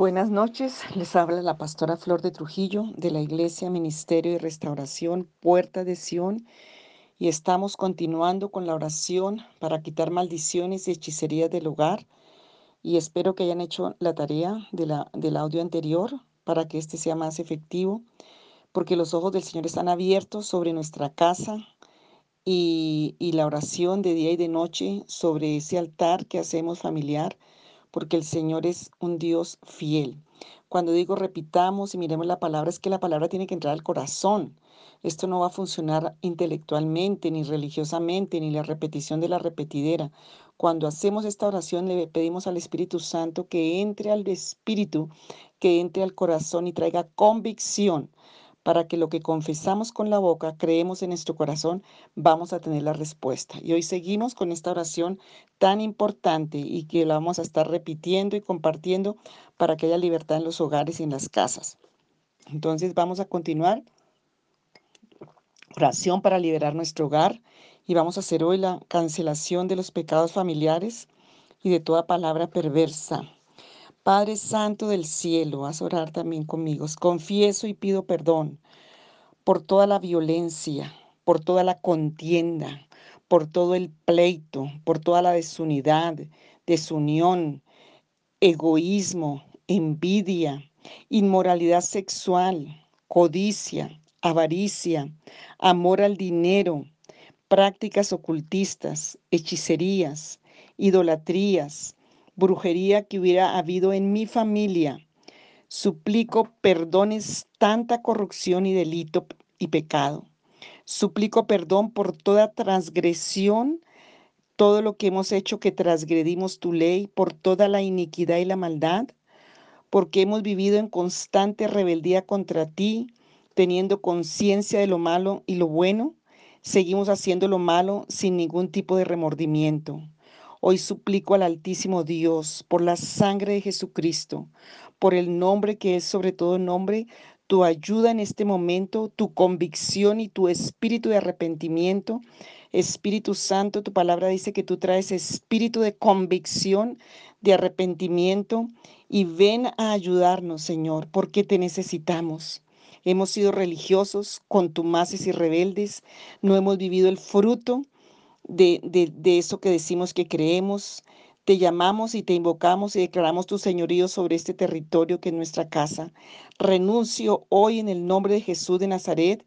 Buenas noches, les habla la pastora Flor de Trujillo de la Iglesia Ministerio y Restauración Puerta de Sión y estamos continuando con la oración para quitar maldiciones y hechicerías del hogar y espero que hayan hecho la tarea de la, del audio anterior para que este sea más efectivo porque los ojos del Señor están abiertos sobre nuestra casa y, y la oración de día y de noche sobre ese altar que hacemos familiar porque el Señor es un Dios fiel. Cuando digo repitamos y miremos la palabra, es que la palabra tiene que entrar al corazón. Esto no va a funcionar intelectualmente, ni religiosamente, ni la repetición de la repetidera. Cuando hacemos esta oración le pedimos al Espíritu Santo que entre al Espíritu, que entre al corazón y traiga convicción para que lo que confesamos con la boca, creemos en nuestro corazón, vamos a tener la respuesta. Y hoy seguimos con esta oración tan importante y que la vamos a estar repitiendo y compartiendo para que haya libertad en los hogares y en las casas. Entonces vamos a continuar. Oración para liberar nuestro hogar y vamos a hacer hoy la cancelación de los pecados familiares y de toda palabra perversa. Padre Santo del cielo, a orar también conmigo. Confieso y pido perdón por toda la violencia, por toda la contienda, por todo el pleito, por toda la desunidad, desunión, egoísmo, envidia, inmoralidad sexual, codicia, avaricia, amor al dinero, prácticas ocultistas, hechicerías, idolatrías, brujería que hubiera habido en mi familia. Suplico perdones tanta corrupción y delito y pecado. Suplico perdón por toda transgresión, todo lo que hemos hecho que transgredimos tu ley, por toda la iniquidad y la maldad, porque hemos vivido en constante rebeldía contra ti, teniendo conciencia de lo malo y lo bueno, seguimos haciendo lo malo sin ningún tipo de remordimiento. Hoy suplico al Altísimo Dios por la sangre de Jesucristo, por el nombre que es sobre todo nombre, tu ayuda en este momento, tu convicción y tu espíritu de arrepentimiento. Espíritu Santo, tu palabra dice que tú traes espíritu de convicción, de arrepentimiento y ven a ayudarnos, Señor, porque te necesitamos. Hemos sido religiosos, contumaces y rebeldes, no hemos vivido el fruto de, eso que decimos que creemos. Te llamamos y te invocamos y declaramos tu señorío sobre este territorio que es nuestra casa. Renuncio hoy en el nombre de Jesús de Nazaret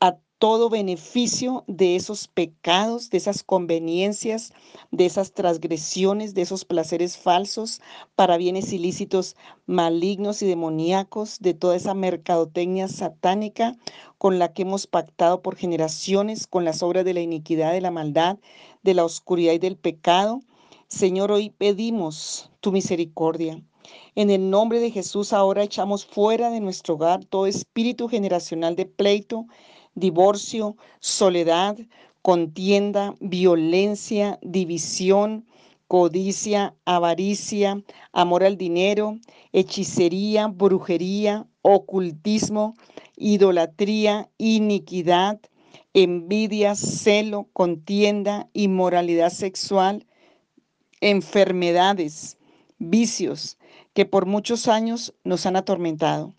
a todo beneficio de esos pecados, de esas conveniencias, de esas transgresiones, de esos placeres falsos para bienes ilícitos malignos y demoníacos, de toda esa mercadotecnia satánica con la que hemos pactado por generaciones, con las obras de la iniquidad, de la maldad, de la oscuridad y del pecado. Señor, hoy pedimos tu misericordia. En el nombre de Jesús ahora echamos fuera de nuestro hogar todo espíritu generacional de pleito, divorcio, soledad, contienda, violencia, división, codicia, avaricia, amor al dinero, hechicería, brujería, ocultismo, idolatría, iniquidad, envidia, celo, contienda, inmoralidad sexual, enfermedades, vicios que por muchos años nos han atormentado.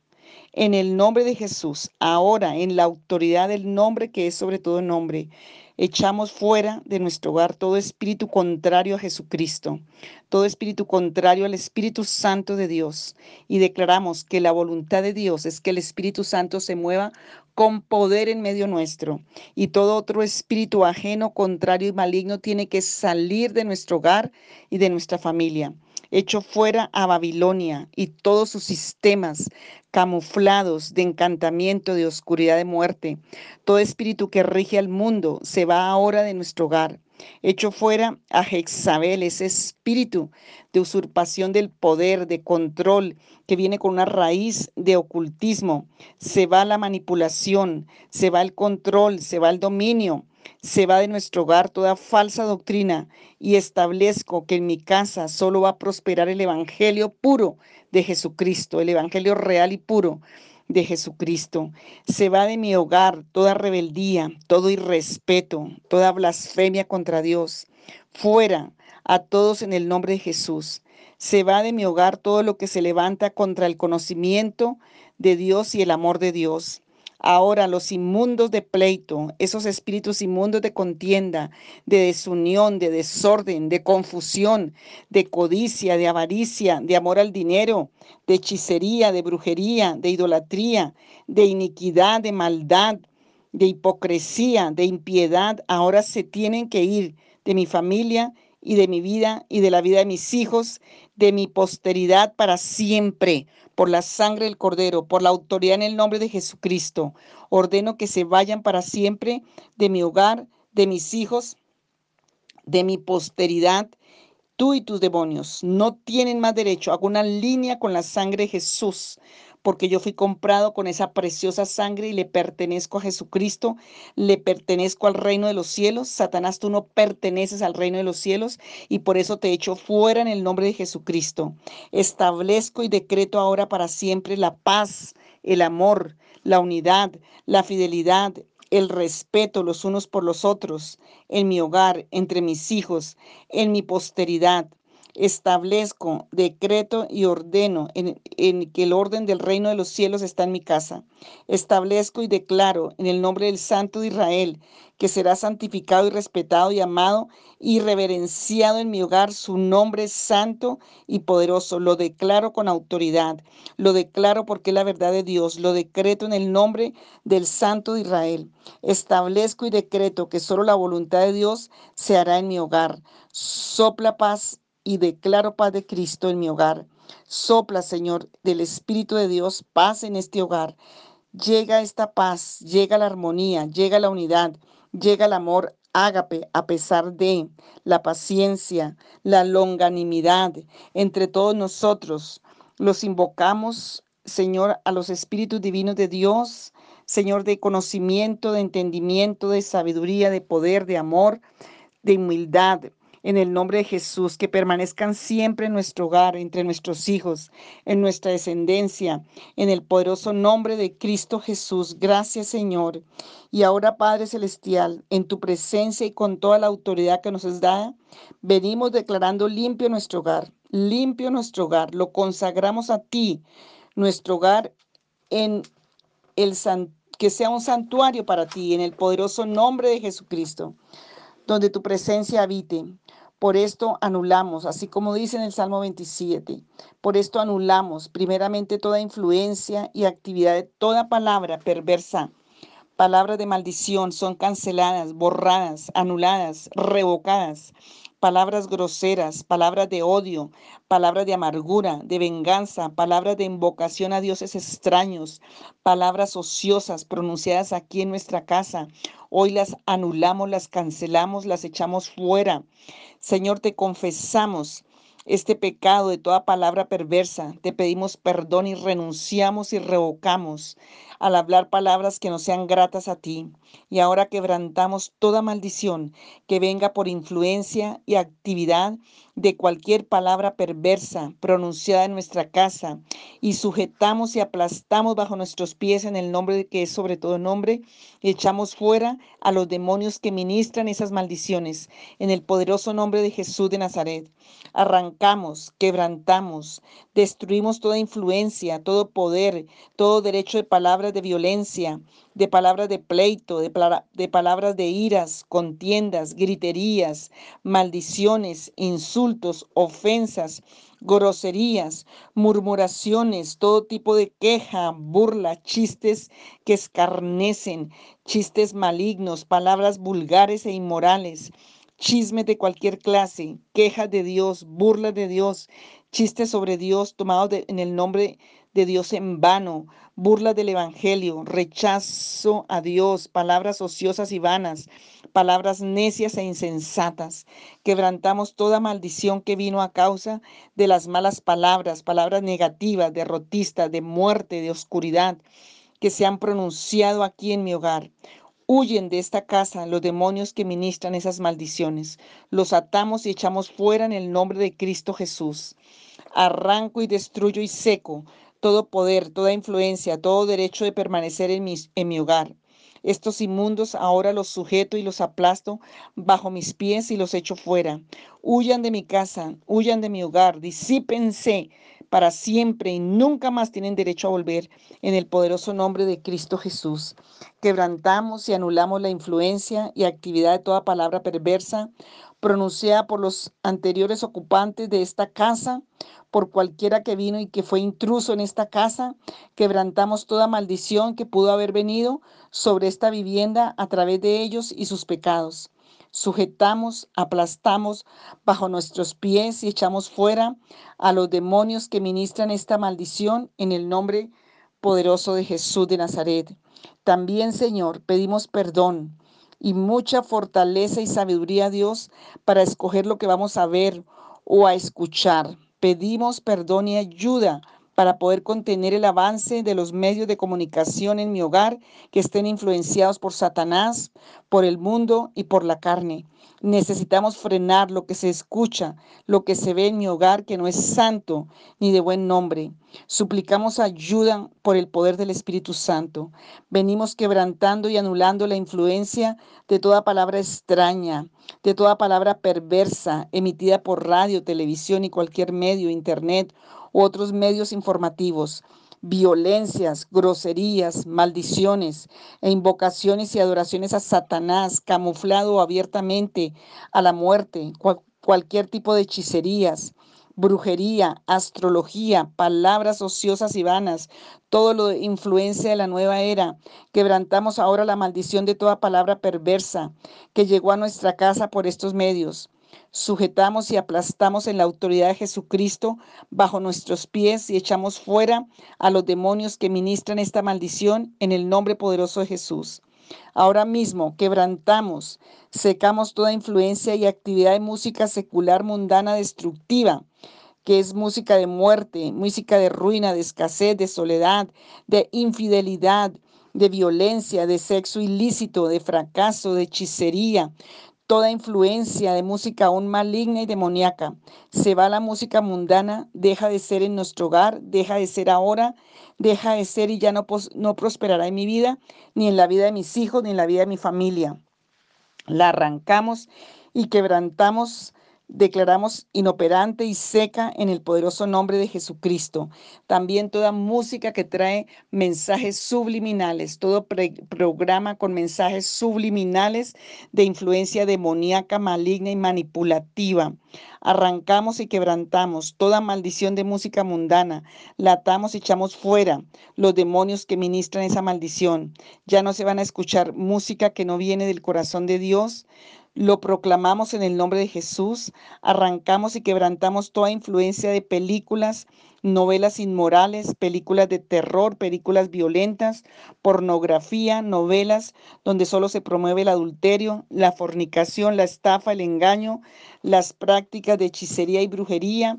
En el nombre de Jesús, ahora en la autoridad del nombre que es sobre todo nombre, echamos fuera de nuestro hogar todo espíritu contrario a Jesucristo, todo espíritu contrario al Espíritu Santo de Dios y declaramos que la voluntad de Dios es que el Espíritu Santo se mueva con poder en medio nuestro y todo otro espíritu ajeno, contrario y maligno tiene que salir de nuestro hogar y de nuestra familia hecho fuera a Babilonia y todos sus sistemas camuflados de encantamiento, de oscuridad, de muerte. Todo espíritu que rige al mundo se va ahora de nuestro hogar. Hecho fuera a Jezabel, ese espíritu de usurpación del poder, de control, que viene con una raíz de ocultismo. Se va la manipulación, se va el control, se va el dominio, se va de nuestro hogar toda falsa doctrina y establezco que en mi casa solo va a prosperar el Evangelio puro de Jesucristo, el Evangelio real y puro de Jesucristo. Se va de mi hogar toda rebeldía, todo irrespeto, toda blasfemia contra Dios. Fuera a todos en el nombre de Jesús. Se va de mi hogar todo lo que se levanta contra el conocimiento de Dios y el amor de Dios. Ahora los inmundos de pleito, esos espíritus inmundos de contienda, de desunión, de desorden, de confusión, de codicia, de avaricia, de amor al dinero, de hechicería, de brujería, de idolatría, de iniquidad, de maldad, de hipocresía, de impiedad, ahora se tienen que ir de mi familia y de mi vida y de la vida de mis hijos, de mi posteridad para siempre, por la sangre del Cordero, por la autoridad en el nombre de Jesucristo. Ordeno que se vayan para siempre de mi hogar, de mis hijos, de mi posteridad. Tú y tus demonios no tienen más derecho. Hago una línea con la sangre de Jesús porque yo fui comprado con esa preciosa sangre y le pertenezco a Jesucristo, le pertenezco al reino de los cielos. Satanás, tú no perteneces al reino de los cielos y por eso te echo fuera en el nombre de Jesucristo. Establezco y decreto ahora para siempre la paz, el amor, la unidad, la fidelidad, el respeto los unos por los otros, en mi hogar, entre mis hijos, en mi posteridad, establezco, decreto y ordeno en, que el orden del reino de los cielos está en mi casa. Establezco y declaro en el nombre del Santo de Israel que será santificado y respetado y amado y reverenciado en mi hogar su nombre santo y poderoso. Lo declaro con autoridad. Lo declaro porque es la verdad de Dios. Lo decreto en el nombre del Santo de Israel. Establezco y decreto que solo la voluntad de Dios se hará en mi hogar. Sopla paz y declaro paz de Cristo en mi hogar. Sopla, Señor, del Espíritu de Dios, paz en este hogar. Llega esta paz, llega la armonía, llega la unidad, llega el amor ágape a pesar de la paciencia, la longanimidad entre todos nosotros. Los invocamos, Señor, a los espíritus divinos de Dios, Señor, de conocimiento, de entendimiento, de sabiduría, de poder, de amor, de humildad, en el nombre de Jesús, que permanezcan siempre en nuestro hogar, entre nuestros hijos, en nuestra descendencia, en el poderoso nombre de Cristo Jesús. Gracias Señor. Y ahora Padre Celestial, en tu presencia y con toda la autoridad que nos es dada, venimos declarando limpio nuestro hogar, limpio nuestro hogar, lo consagramos a ti, nuestro hogar en el que sea un santuario para ti, en el poderoso nombre de Jesucristo donde tu presencia habite. Por esto anulamos, así como dice en el Salmo 27, por esto anulamos primeramente toda influencia y actividad de toda palabra perversa. Palabras de maldición son canceladas, borradas, anuladas, revocadas palabras groseras, palabras de odio, palabras de amargura, de venganza, palabras de invocación a dioses extraños, palabras ociosas pronunciadas aquí en nuestra casa. Hoy las anulamos, las cancelamos, las echamos fuera. Señor, te confesamos este pecado de toda palabra perversa. Te pedimos perdón y renunciamos y revocamos al hablar palabras que no sean gratas a ti. Y ahora quebrantamos toda maldición que venga por influencia y actividad de cualquier palabra perversa pronunciada en nuestra casa y sujetamos y aplastamos bajo nuestros pies en el nombre que es sobre todo nombre y echamos fuera a los demonios que ministran esas maldiciones en el poderoso nombre de Jesús de Nazaret. Arrancamos, quebrantamos, destruimos toda influencia, todo poder, todo derecho de palabras de violencia, de palabras de pleito, de, de, palabras de iras, contiendas, griterías, maldiciones, insultos, ofensas, groserías, murmuraciones, todo tipo de queja, burla, chistes que escarnecen, chistes malignos, palabras vulgares e inmorales, chismes de cualquier clase, quejas de Dios, burlas de Dios, chistes sobre Dios tomados en el nombre de Dios en vano, burlas del Evangelio, rechazo a Dios, palabras ociosas y vanas, palabras necias e insensatas. Quebrantamos toda maldición que vino a causa de las malas palabras, palabras negativas, derrotistas, de muerte, de oscuridad, que se han pronunciado aquí en mi hogar. Huyen de esta casa los demonios que ministran esas maldiciones. Los atamos y echamos fuera en el nombre de Cristo Jesús. Arranco y destruyo y seco todo poder, toda influencia, todo derecho de permanecer en mi, en mi hogar. Estos inmundos ahora los sujeto y los aplasto bajo mis pies y los echo fuera. Huyan de mi casa, huyan de mi hogar, disípense para siempre y nunca más tienen derecho a volver en el poderoso nombre de Cristo Jesús. Quebrantamos y anulamos la influencia y actividad de toda palabra perversa pronunciada por los anteriores ocupantes de esta casa, por cualquiera que vino y que fue intruso en esta casa. Quebrantamos toda maldición que pudo haber venido sobre esta vivienda a través de ellos y sus pecados sujetamos, aplastamos bajo nuestros pies y echamos fuera a los demonios que ministran esta maldición en el nombre poderoso de Jesús de Nazaret. También, Señor, pedimos perdón y mucha fortaleza y sabiduría a Dios para escoger lo que vamos a ver o a escuchar. Pedimos perdón y ayuda para poder contener el avance de los medios de comunicación en mi hogar que estén influenciados por Satanás, por el mundo y por la carne. Necesitamos frenar lo que se escucha, lo que se ve en mi hogar que no es santo ni de buen nombre. Suplicamos ayuda por el poder del Espíritu Santo. Venimos quebrantando y anulando la influencia de toda palabra extraña, de toda palabra perversa emitida por radio, televisión y cualquier medio, internet otros medios informativos violencias, groserías, maldiciones e invocaciones y adoraciones a Satanás, camuflado abiertamente a la muerte, cualquier tipo de hechicerías, brujería, astrología, palabras ociosas y vanas, todo lo de influencia de la nueva era. Quebrantamos ahora la maldición de toda palabra perversa que llegó a nuestra casa por estos medios. Sujetamos y aplastamos en la autoridad de Jesucristo bajo nuestros pies y echamos fuera a los demonios que ministran esta maldición en el nombre poderoso de Jesús. Ahora mismo quebrantamos, secamos toda influencia y actividad de música secular mundana destructiva, que es música de muerte, música de ruina, de escasez, de soledad, de infidelidad, de violencia, de sexo ilícito, de fracaso, de hechicería, toda influencia de música aún maligna y demoníaca. Se va la música mundana, deja de ser en nuestro hogar, deja de ser ahora, deja de ser y ya no, no prosperará en mi vida, ni en la vida de mis hijos, ni en la vida de mi familia. La arrancamos y quebrantamos declaramos inoperante y seca en el poderoso nombre de Jesucristo. También toda música que trae mensajes subliminales, todo programa con mensajes subliminales de influencia demoníaca, maligna y manipulativa. Arrancamos y quebrantamos toda maldición de música mundana, latamos y echamos fuera los demonios que ministran esa maldición. Ya no se van a escuchar música que no viene del corazón de Dios, lo proclamamos en el nombre de Jesús, arrancamos y quebrantamos toda influencia de películas, novelas inmorales, películas de terror, películas violentas, pornografía, novelas donde solo se promueve el adulterio, la fornicación, la estafa, el engaño, las prácticas de hechicería y brujería,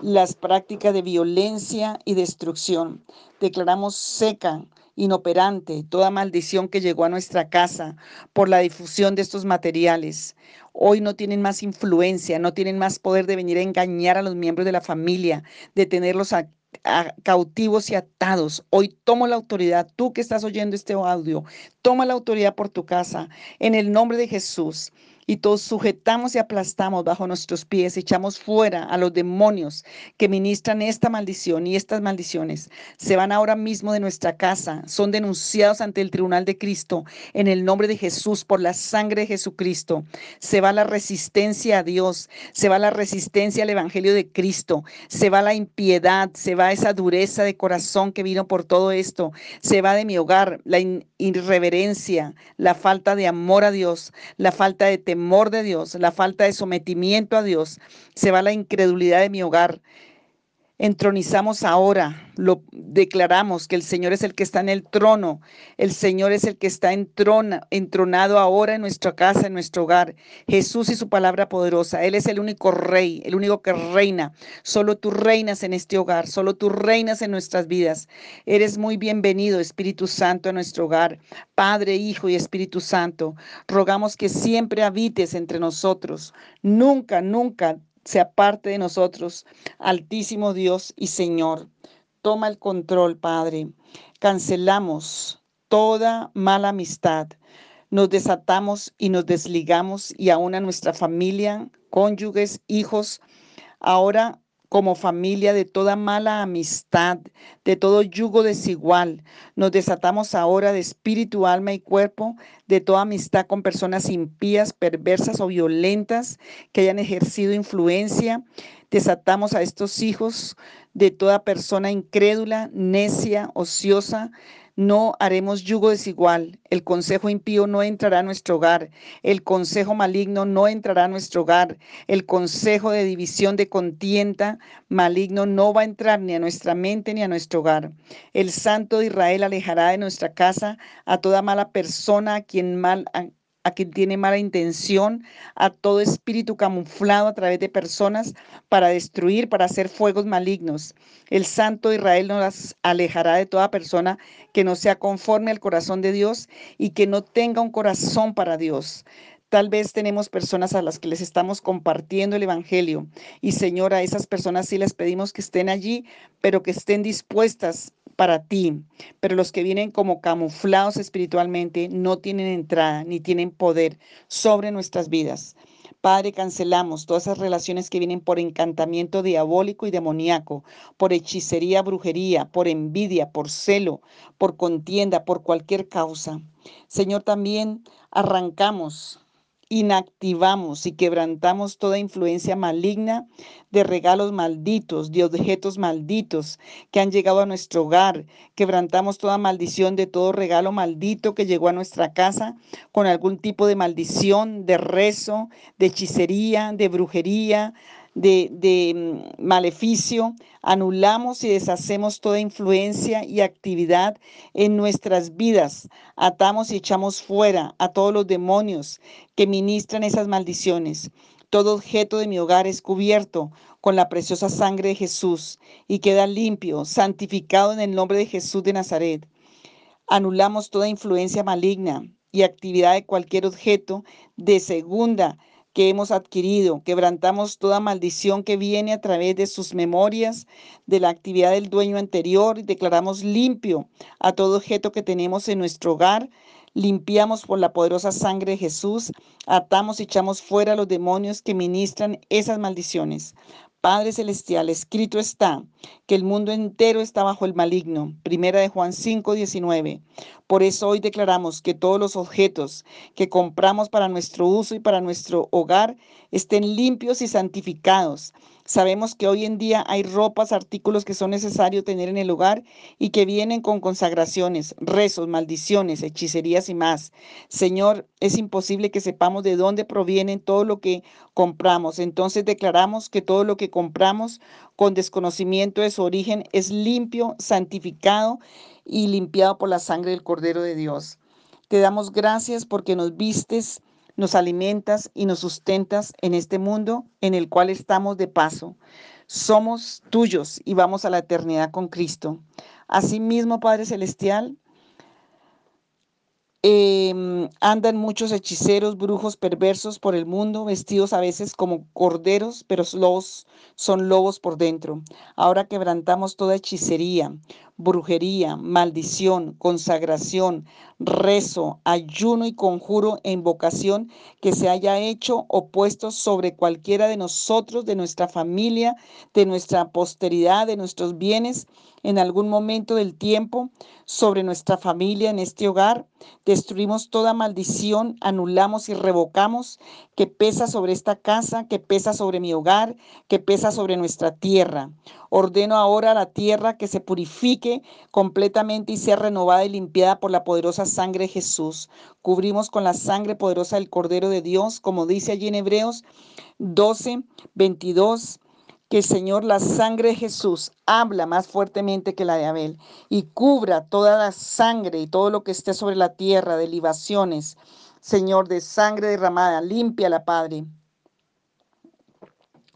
las prácticas de violencia y destrucción. Declaramos seca inoperante, toda maldición que llegó a nuestra casa por la difusión de estos materiales. Hoy no tienen más influencia, no tienen más poder de venir a engañar a los miembros de la familia, de tenerlos cautivos y atados. Hoy tomo la autoridad, tú que estás oyendo este audio, toma la autoridad por tu casa en el nombre de Jesús y todos sujetamos y aplastamos bajo nuestros pies, echamos fuera a los demonios que ministran esta maldición y estas maldiciones. Se van ahora mismo de nuestra casa, son denunciados ante el tribunal de Cristo en el nombre de Jesús por la sangre de Jesucristo. Se va la resistencia a Dios, se va la resistencia al Evangelio de Cristo, se va la impiedad, se va esa dureza de corazón que vino por todo esto, se va de mi hogar la irreverencia, la falta de amor a Dios, la falta de temor de Dios, la falta de sometimiento a Dios, se va la incredulidad de mi hogar, entronizamos ahora, lo declaramos que el Señor es el que está en el trono, el Señor es el que está entronado ahora en nuestra casa, en nuestro hogar. Jesús y su palabra poderosa, Él es el único rey, el único que reina. Solo tú reinas en este hogar, solo tú reinas en nuestras vidas. Eres muy bienvenido, Espíritu Santo, a nuestro hogar. Padre, Hijo y Espíritu Santo, rogamos que siempre habites entre nosotros. Nunca, nunca sea parte de nosotros, Altísimo Dios y Señor. Toma el control, Padre. Cancelamos toda mala amistad. nos desatamos y nos desligamos y aún a nuestra familia, cónyuges, hijos, ahora como familia de toda mala amistad, de todo yugo desigual. Nos desatamos ahora de espíritu, alma y cuerpo, de toda amistad con personas impías, perversas o violentas que hayan ejercido influencia. Desatamos a estos hijos de toda persona incrédula, necia, ociosa, no haremos yugo desigual. El consejo impío no entrará a nuestro hogar. El consejo maligno no entrará a nuestro hogar. El consejo de división de contienda maligno no va a entrar ni a nuestra mente ni a nuestro hogar. El Santo de Israel alejará de nuestra casa a toda mala persona a quien mal a quien tiene mala intención, a todo espíritu camuflado a través de personas para destruir, para hacer fuegos malignos. El Santo Israel nos alejará de toda persona que no sea conforme al corazón de Dios y que no tenga un corazón para Dios. Tal vez tenemos personas a las que les estamos compartiendo el Evangelio y Señor, a esas personas sí les pedimos que estén allí, pero que estén dispuestas para ti, pero los que vienen como camuflados espiritualmente no tienen entrada ni tienen poder sobre nuestras vidas. Padre, cancelamos todas esas relaciones que vienen por encantamiento diabólico y demoníaco, por hechicería, brujería, por envidia, por celo, por contienda, por cualquier causa. Señor, también arrancamos inactivamos y quebrantamos toda influencia maligna de regalos malditos, de objetos malditos que han llegado a nuestro hogar. Quebrantamos toda maldición de todo regalo maldito que llegó a nuestra casa con algún tipo de maldición, de rezo, de hechicería, de brujería, de, mm, maleficio, anulamos y deshacemos toda influencia y actividad en nuestras vidas. Atamos y echamos fuera a todos los demonios que ministran esas maldiciones. Todo objeto de mi hogar es cubierto con la preciosa sangre de Jesús y queda limpio, santificado en el nombre de Jesús de Nazaret. Anulamos toda influencia maligna y actividad de cualquier objeto de segunda que hemos adquirido. Quebrantamos toda maldición que viene a través de sus memorias, de la actividad del dueño anterior. Y declaramos limpio a todo objeto que tenemos en nuestro hogar. Limpiamos por la poderosa sangre de Jesús. Atamos y echamos fuera a los demonios que ministran esas maldiciones. Padre Celestial, escrito está que el mundo entero está bajo el maligno. Primera de Juan 5, 19. Por eso hoy declaramos que todos los objetos que compramos para nuestro uso y para nuestro hogar estén limpios y santificados. Sabemos que hoy en día hay ropas, artículos que son necesarios tener en el hogar y que vienen con consagraciones, rezos, maldiciones, hechicerías y más. Señor, es imposible que sepamos de dónde provienen todo lo que compramos. Entonces declaramos que todo lo que compramos con desconocimiento de su origen es limpio, santificado y limpiado por la sangre del Cordero de Dios. Te damos gracias porque nos vistes, nos alimentas y nos sustentas en este mundo en el cual estamos de paso. Somos tuyos y vamos a la eternidad con Cristo. Asimismo, Padre Celestial, Em, andan muchos hechiceros, brujos perversos por el mundo, vestidos a veces como corderos, pero lobos, son lobos por dentro. Ahora quebrantamos toda hechicería, brujería, maldición, consagración, rezo, ayuno y conjuro e invocación que se haya hecho o puesto sobre cualquiera de nosotros, de nuestra familia, de nuestra posteridad, de nuestros bienes en algún momento del tiempo sobre nuestra familia en este hogar. Destruimos toda maldición, anulamos y revocamos que pesa sobre esta casa, que pesa sobre mi hogar, que pesa sobre nuestra tierra. Ordeno ahora a la tierra que se purifique completamente y sea renovada y limpiada por la poderosa sangre de Jesús. Cubrimos con la sangre poderosa del Cordero de Dios, como dice allí en Hebreos 12, 22 que el Señor, la sangre de Jesús, habla más fuertemente que la de Abel y cubra toda la sangre y todo lo que esté sobre la tierra de libaciones, Señor, de sangre derramada, la Padre,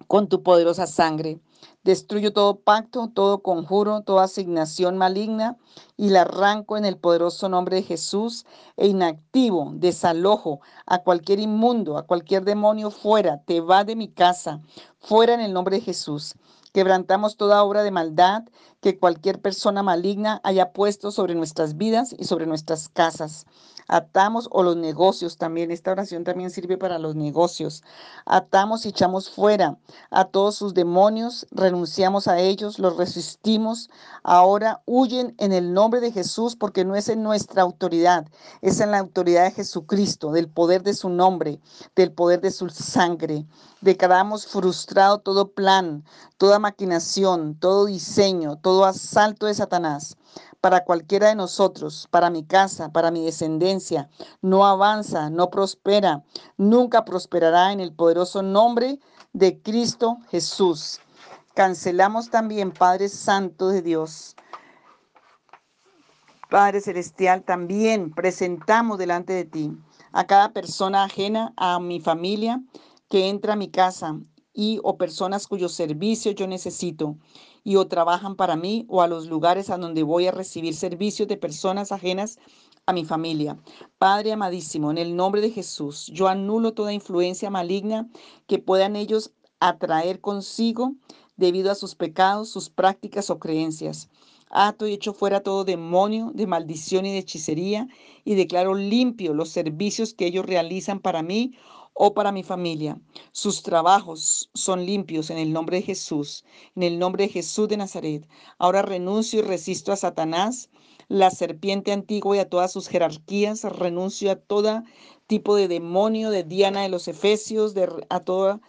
con tu poderosa sangre. Destruyo todo pacto, todo conjuro, toda asignación maligna y la arranco en el poderoso nombre de Jesús e inactivo, desalojo a cualquier inmundo, a cualquier demonio fuera, te va de mi casa, fuera en el nombre de Jesús. Quebrantamos toda obra de maldad que cualquier persona maligna haya puesto sobre nuestras vidas y sobre nuestras casas. Atamos o los negocios también. Esta oración también sirve para los negocios. Atamos y echamos fuera a todos sus demonios, renunciamos a ellos, los resistimos. Ahora huyen en el nombre de Jesús porque no es en nuestra autoridad, es en la autoridad de Jesucristo, del poder de su nombre, del poder de su sangre. Declaramos frustrado todo plan, toda maquinación, todo diseño, todo asalto de Satanás para cualquiera de nosotros, para mi casa, para mi descendencia. No avanza, no prospera, nunca prosperará en el poderoso nombre de Cristo Jesús. Cancelamos también, Padre Santo de Dios. Padre Celestial, también presentamos delante de ti a cada persona ajena a mi familia que entra a mi casa y o personas cuyo servicio yo necesito y o trabajan para mí o a los lugares a donde voy a recibir servicios de personas ajenas a mi familia. Padre amadísimo, en el nombre de Jesús, yo anulo toda influencia maligna que puedan ellos atraer consigo debido a sus pecados, sus prácticas o creencias. Ato y echo fuera todo demonio de maldición y de hechicería y declaro limpio los servicios que ellos realizan para mí o para mi familia. Sus trabajos son limpios en el nombre de Jesús, en el nombre de Jesús de Nazaret. Ahora renuncio y resisto a Satanás, la serpiente antigua y a todas sus jerarquías. Renuncio a todo tipo de demonio, de Diana de los Efesios, de, a toda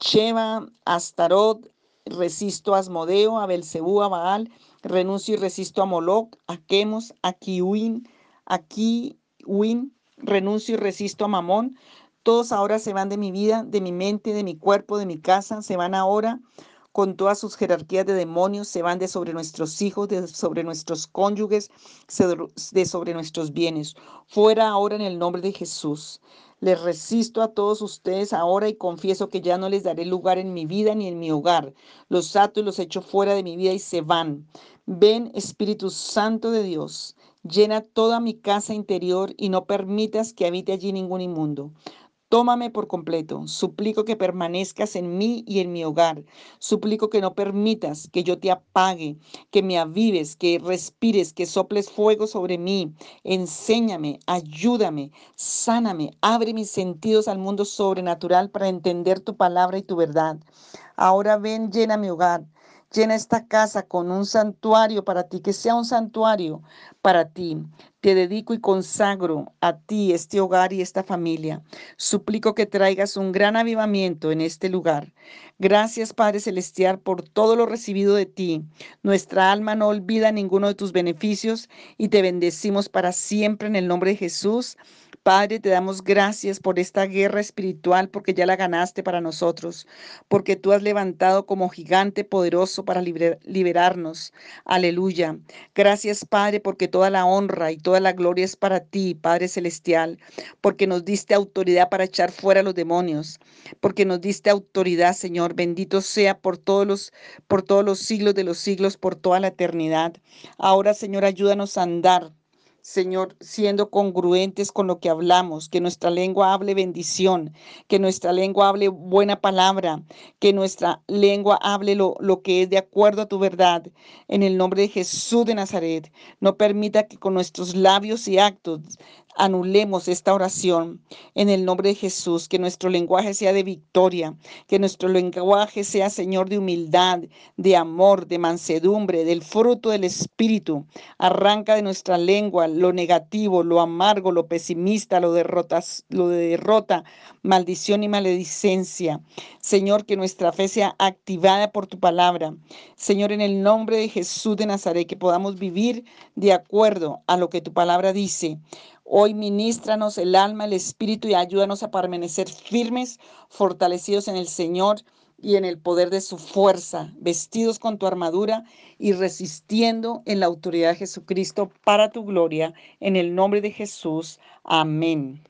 Sheba, Astarot. Resisto a Asmodeo, a Belcebú, a Baal. Renuncio y resisto a Moloch, a Quemos, a Kiwin, a Kiwin. Renuncio y resisto a Mamón todos ahora se van de mi vida, de mi mente, de mi cuerpo, de mi casa, se van ahora con todas sus jerarquías de demonios, se van de sobre nuestros hijos, de sobre nuestros cónyuges, de sobre nuestros bienes. Fuera ahora en el nombre de Jesús. Les resisto a todos ustedes ahora y confieso que ya no les daré lugar en mi vida ni en mi hogar. Los ato y los echo fuera de mi vida y se van. Ven, Espíritu Santo de Dios, llena toda mi casa interior y no permitas que habite allí ningún inmundo. Tómame por completo. Suplico que permanezcas en mí y en mi hogar. Suplico que no permitas que yo te apague, que me avives, que respires, que soples fuego sobre mí. Enséñame, ayúdame, sáname, abre mis sentidos al mundo sobrenatural para entender tu palabra y tu verdad. Ahora ven, llena mi hogar. Llena esta casa con un santuario para ti, que sea un santuario para ti. Te dedico y consagro a ti este hogar y esta familia. Suplico que traigas un gran avivamiento en este lugar. Gracias, Padre Celestial, por todo lo recibido de ti. Nuestra alma no olvida ninguno de tus beneficios y te bendecimos para siempre en el nombre de Jesús. Padre, te damos gracias por esta guerra espiritual porque ya la ganaste para nosotros, porque tú has levantado como gigante poderoso para liberarnos. Aleluya. Gracias, Padre, porque toda la honra y toda la gloria es para ti, Padre Celestial, porque nos diste autoridad para echar fuera los demonios, porque nos diste autoridad, Señor. Bendito sea por todos los por todos los siglos de los siglos, por toda la eternidad. Ahora, Señor, ayúdanos a andar Señor, siendo congruentes con lo que hablamos, que nuestra lengua hable bendición, que nuestra lengua hable buena palabra, que nuestra lengua hable lo, lo, que es de acuerdo a tu verdad. En el nombre de Jesús de Nazaret, no permita que con nuestros labios y actos anulemos esta oración en el nombre de Jesús, que nuestro lenguaje sea de victoria, que nuestro lenguaje sea, Señor, de humildad, de amor, de mansedumbre, del fruto del Espíritu. Arranca de nuestra lengua lo negativo, lo amargo, lo pesimista, lo, derrotas, lo de derrota, maldición y maledicencia. Señor, que nuestra fe sea activada por tu palabra. Señor, en el nombre de Jesús de Nazaret, que podamos vivir de acuerdo a lo que tu palabra dice. Hoy ministranos el alma, el espíritu y ayúdanos a permanecer firmes, fortalecidos en el Señor y en el poder de su fuerza, vestidos con tu armadura y resistiendo en la autoridad de Jesucristo para tu gloria, en el nombre de Jesús. Amén.